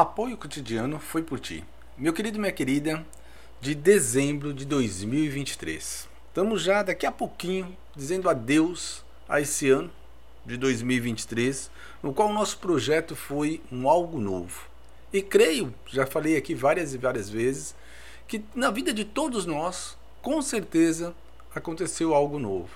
Apoio cotidiano foi por ti. Meu querido e minha querida, de dezembro de 2023. Estamos já daqui a pouquinho dizendo adeus a esse ano de 2023, no qual o nosso projeto foi um algo novo. E creio, já falei aqui várias e várias vezes, que na vida de todos nós, com certeza, aconteceu algo novo.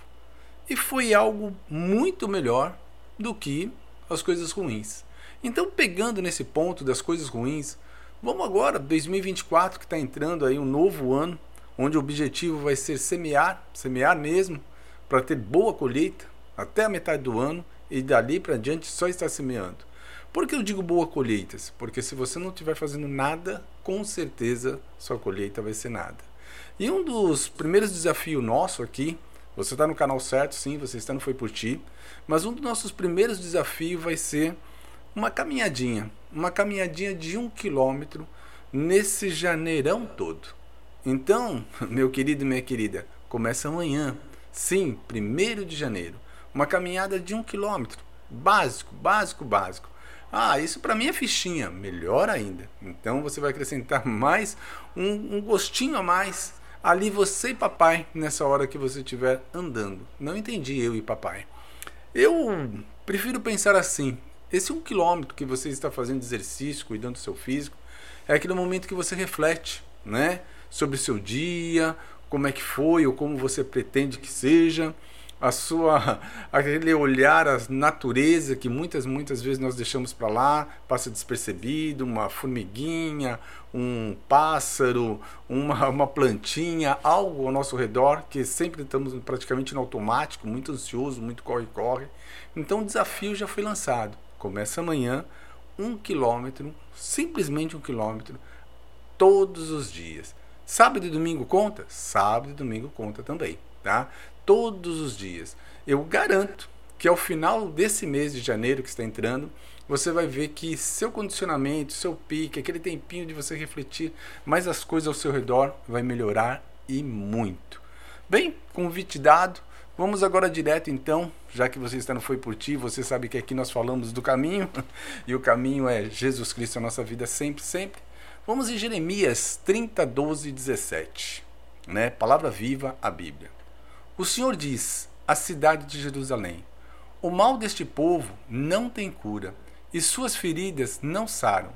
E foi algo muito melhor do que as coisas ruins. Então, pegando nesse ponto das coisas ruins, vamos agora, 2024, que está entrando aí um novo ano, onde o objetivo vai ser semear, semear mesmo, para ter boa colheita até a metade do ano e dali para diante só estar semeando. Por que eu digo boa colheitas? Porque se você não estiver fazendo nada, com certeza sua colheita vai ser nada. E um dos primeiros desafios nosso aqui, você está no canal certo, sim, você está no Foi Por Ti, mas um dos nossos primeiros desafios vai ser uma caminhadinha, uma caminhadinha de um quilômetro nesse janeirão todo. Então, meu querido e minha querida, começa amanhã, sim, primeiro de janeiro, uma caminhada de um quilômetro, básico, básico, básico. Ah, isso para mim é fichinha, melhor ainda. Então você vai acrescentar mais um, um gostinho a mais ali você e papai nessa hora que você estiver andando. Não entendi eu e papai. Eu prefiro pensar assim: esse um quilômetro que você está fazendo exercício, cuidando do seu físico, é aquele momento que você reflete, né? Sobre o seu dia, como é que foi ou como você pretende que seja, a sua aquele olhar à natureza que muitas muitas vezes nós deixamos para lá, passa despercebido, uma formiguinha, um pássaro, uma, uma plantinha, algo ao nosso redor que sempre estamos praticamente no automático, muito ansioso, muito corre corre. Então o desafio já foi lançado. Começa amanhã, um quilômetro, simplesmente um quilômetro, todos os dias. Sábado e domingo conta? Sábado e domingo conta também, tá? Todos os dias. Eu garanto que ao final desse mês de janeiro que está entrando, você vai ver que seu condicionamento, seu pique, aquele tempinho de você refletir mais as coisas ao seu redor vai melhorar e muito. Bem, convite dado. Vamos agora direto então, já que você está no Foi Por Ti, você sabe que aqui nós falamos do caminho, e o caminho é Jesus Cristo, a nossa vida sempre, sempre. Vamos em Jeremias 30, 12 e 17, né? Palavra viva, a Bíblia. O Senhor diz, a cidade de Jerusalém, o mal deste povo não tem cura, e suas feridas não saram.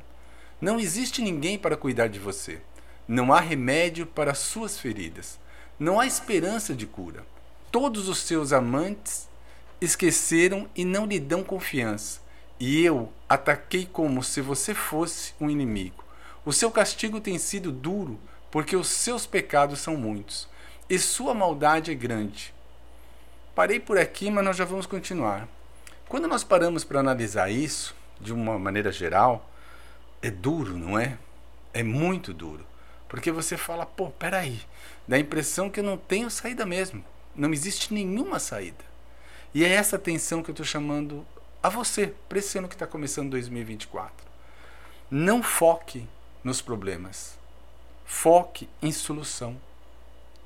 Não existe ninguém para cuidar de você. Não há remédio para suas feridas. Não há esperança de cura Todos os seus amantes esqueceram e não lhe dão confiança. E eu ataquei como se você fosse um inimigo. O seu castigo tem sido duro, porque os seus pecados são muitos, e sua maldade é grande. Parei por aqui, mas nós já vamos continuar. Quando nós paramos para analisar isso, de uma maneira geral, é duro, não é? É muito duro. Porque você fala, pô, peraí, dá a impressão que eu não tenho saída mesmo. Não existe nenhuma saída. E é essa tensão que eu estou chamando a você, para esse ano que está começando 2024. Não foque nos problemas. Foque em solução.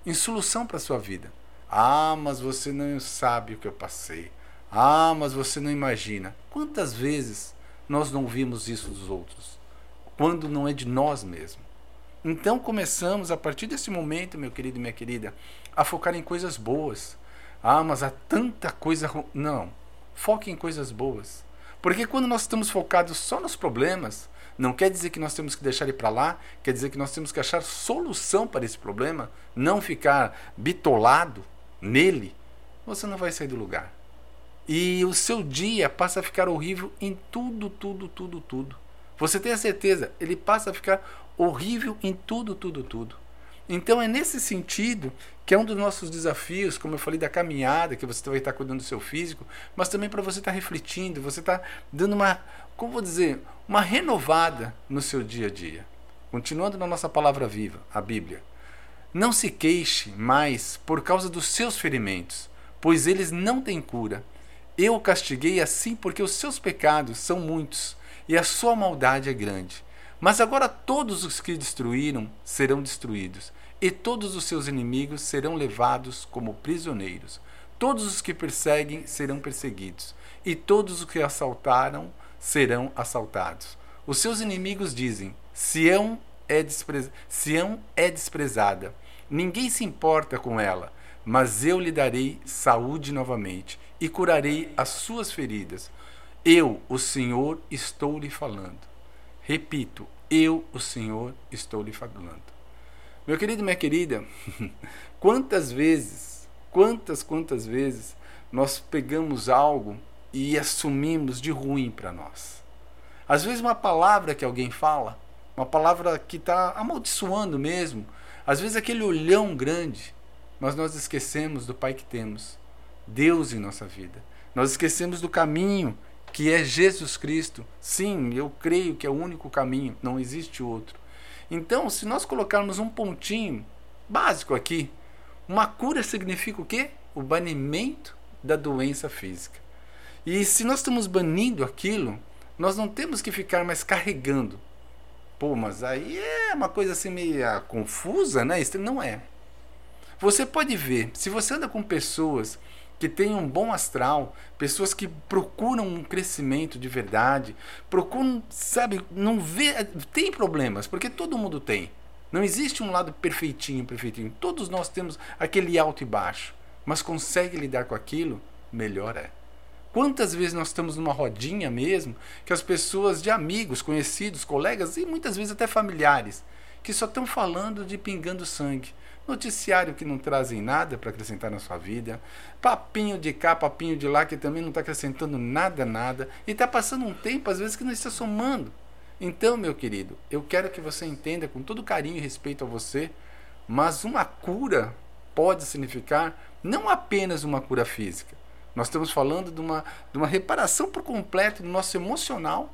Em solução para a sua vida. Ah, mas você não sabe o que eu passei. Ah, mas você não imagina. Quantas vezes nós não vimos isso dos outros? Quando não é de nós mesmos. Então começamos a partir desse momento, meu querido e minha querida, a focar em coisas boas. Ah, mas há tanta coisa. Não. Foque em coisas boas. Porque quando nós estamos focados só nos problemas, não quer dizer que nós temos que deixar ele para lá, quer dizer que nós temos que achar solução para esse problema, não ficar bitolado nele. Você não vai sair do lugar. E o seu dia passa a ficar horrível em tudo, tudo, tudo, tudo. Você tem a certeza, ele passa a ficar horrível em tudo, tudo, tudo. Então é nesse sentido que é um dos nossos desafios, como eu falei da caminhada, que você vai estar cuidando do seu físico, mas também para você estar refletindo, você estar dando uma, como vou dizer, uma renovada no seu dia a dia. Continuando na nossa palavra viva, a Bíblia. Não se queixe mais por causa dos seus ferimentos, pois eles não têm cura. Eu o castiguei assim porque os seus pecados são muitos e a sua maldade é grande. Mas agora todos os que destruíram serão destruídos, e todos os seus inimigos serão levados como prisioneiros. Todos os que perseguem serão perseguidos, e todos os que assaltaram serão assaltados. Os seus inimigos dizem: Sião é, desprez... Sião é desprezada. Ninguém se importa com ela, mas eu lhe darei saúde novamente e curarei as suas feridas. Eu, o Senhor, estou lhe falando. Repito, eu, o Senhor, estou lhe falando. Meu querido, minha querida, quantas vezes, quantas, quantas vezes nós pegamos algo e assumimos de ruim para nós? Às vezes, uma palavra que alguém fala, uma palavra que está amaldiçoando mesmo, às vezes, aquele olhão grande, mas nós esquecemos do Pai que temos, Deus em nossa vida. Nós esquecemos do caminho que é Jesus Cristo. Sim, eu creio que é o único caminho, não existe outro. Então, se nós colocarmos um pontinho básico aqui, uma cura significa o quê? O banimento da doença física. E se nós estamos banindo aquilo, nós não temos que ficar mais carregando. Pô, mas aí é uma coisa assim meio confusa, né? Isso não é. Você pode ver, se você anda com pessoas que têm um bom astral, pessoas que procuram um crescimento de verdade, procuram, sabe, não vê, tem problemas, porque todo mundo tem. Não existe um lado perfeitinho, perfeitinho. Todos nós temos aquele alto e baixo, mas consegue lidar com aquilo, melhor é. Quantas vezes nós estamos numa rodinha mesmo, que as pessoas de amigos, conhecidos, colegas e muitas vezes até familiares, que só estão falando de pingando sangue, noticiário que não trazem nada para acrescentar na sua vida, papinho de cá, papinho de lá que também não está acrescentando nada, nada, e está passando um tempo às vezes que não está somando. Então, meu querido, eu quero que você entenda com todo carinho e respeito a você, mas uma cura pode significar não apenas uma cura física. Nós estamos falando de uma, de uma reparação por completo do nosso emocional.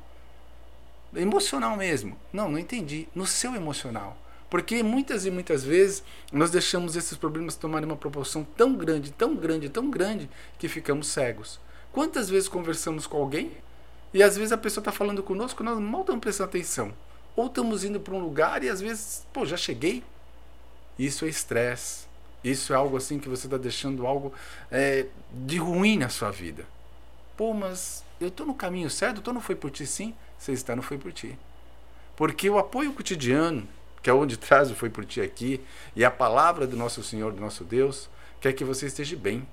Emocional mesmo. Não, não entendi. No seu emocional. Porque muitas e muitas vezes nós deixamos esses problemas tomarem uma proporção tão grande, tão grande, tão grande, que ficamos cegos. Quantas vezes conversamos com alguém e às vezes a pessoa está falando conosco, nós mal estamos prestando atenção. Ou estamos indo para um lugar e às vezes, pô, já cheguei. Isso é estresse. Isso é algo assim que você está deixando algo é, de ruim na sua vida. Pô, mas eu estou no caminho certo? Estou no Foi Por Ti sim? Você está no Foi Por Ti. Porque o apoio cotidiano, que é onde traz o Foi Por Ti aqui, e a palavra do nosso Senhor, do nosso Deus, quer que você esteja bem.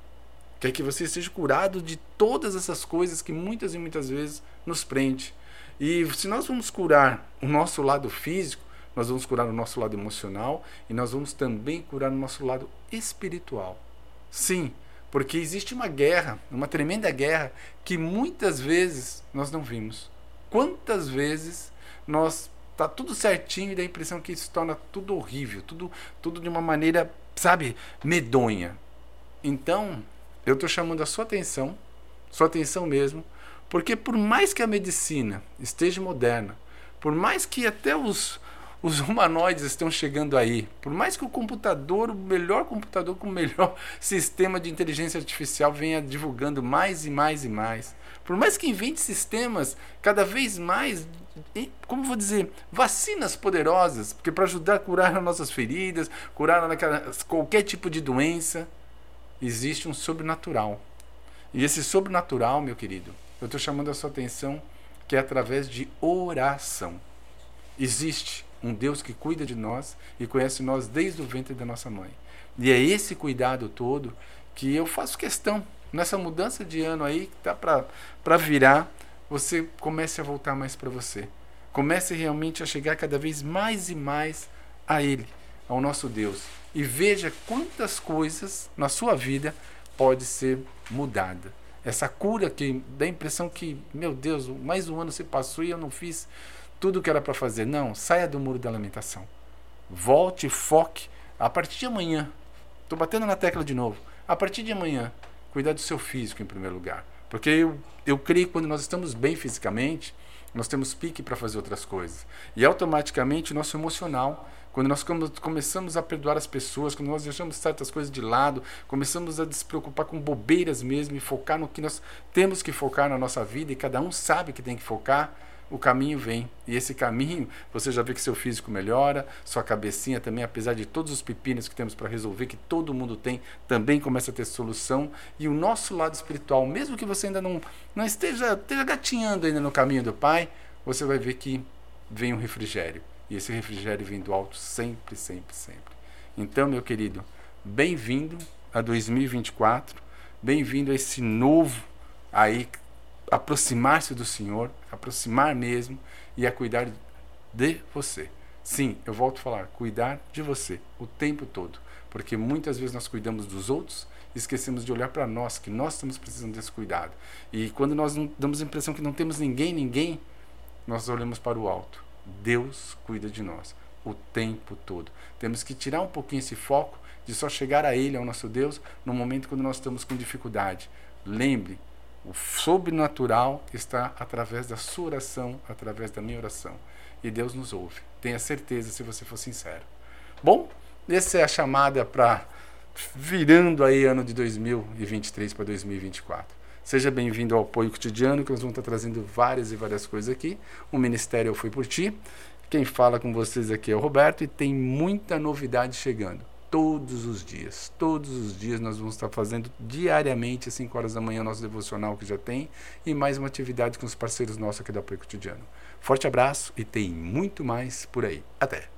Quer que você esteja curado de todas essas coisas que muitas e muitas vezes nos prende. E se nós vamos curar o nosso lado físico, nós vamos curar o nosso lado emocional e nós vamos também curar o nosso lado espiritual. Sim, porque existe uma guerra, uma tremenda guerra que muitas vezes nós não vimos. Quantas vezes nós tá tudo certinho e dá a impressão que isso torna tudo horrível, tudo, tudo de uma maneira, sabe, medonha. Então, eu estou chamando a sua atenção, sua atenção mesmo, porque por mais que a medicina esteja moderna, por mais que até os, os humanoides estão chegando aí, por mais que o computador, o melhor computador com o melhor sistema de inteligência artificial venha divulgando mais e mais e mais, por mais que invente sistemas cada vez mais como vou dizer, vacinas poderosas, porque para ajudar a curar as nossas feridas, curar qualquer tipo de doença, existe um sobrenatural. E esse sobrenatural, meu querido, eu estou chamando a sua atenção que é através de oração. Existe um Deus que cuida de nós e conhece nós desde o ventre da nossa mãe. E é esse cuidado todo que eu faço questão nessa mudança de ano aí que está para virar você comece a voltar mais para você. Comece realmente a chegar cada vez mais e mais a Ele, ao nosso Deus. E veja quantas coisas na sua vida pode ser mudada. Essa cura que dá a impressão que, meu Deus, mais um ano se passou e eu não fiz tudo que era para fazer. Não, saia do muro da lamentação. Volte, foque. A partir de amanhã, estou batendo na tecla de novo. A partir de amanhã, cuidar do seu físico em primeiro lugar. Porque eu, eu creio que quando nós estamos bem fisicamente, nós temos pique para fazer outras coisas. E automaticamente o nosso emocional, quando nós começamos a perdoar as pessoas, quando nós deixamos certas coisas de lado, começamos a se preocupar com bobeiras mesmo e focar no que nós temos que focar na nossa vida e cada um sabe que tem que focar, o caminho vem. E esse caminho, você já vê que seu físico melhora, sua cabecinha também, apesar de todos os pepinos que temos para resolver, que todo mundo tem, também começa a ter solução. E o nosso lado espiritual, mesmo que você ainda não, não esteja, esteja gatinhando ainda no caminho do Pai, você vai ver que vem um refrigério. E esse refrigério vem do alto sempre, sempre, sempre. Então, meu querido, bem-vindo a 2024, bem-vindo a esse novo aí aproximar-se do Senhor, aproximar mesmo e a cuidar de você. Sim, eu volto a falar, cuidar de você o tempo todo, porque muitas vezes nós cuidamos dos outros e esquecemos de olhar para nós, que nós estamos precisando desse cuidado. E quando nós damos a impressão que não temos ninguém, ninguém, nós olhamos para o alto. Deus cuida de nós o tempo todo. Temos que tirar um pouquinho esse foco de só chegar a Ele, ao nosso Deus, no momento quando nós estamos com dificuldade. Lembre, o sobrenatural está através da sua oração, através da minha oração. E Deus nos ouve. Tenha certeza se você for sincero. Bom, essa é a chamada para virando aí ano de 2023 para 2024. Seja bem-vindo ao apoio cotidiano, que nós vamos estar trazendo várias e várias coisas aqui. O Ministério Foi Por Ti. Quem fala com vocês aqui é o Roberto e tem muita novidade chegando todos os dias. Todos os dias nós vamos estar fazendo diariamente, às 5 horas da manhã, nosso devocional que já tem, e mais uma atividade com os parceiros nossos aqui do Apoio Cotidiano. Forte abraço e tem muito mais por aí. Até!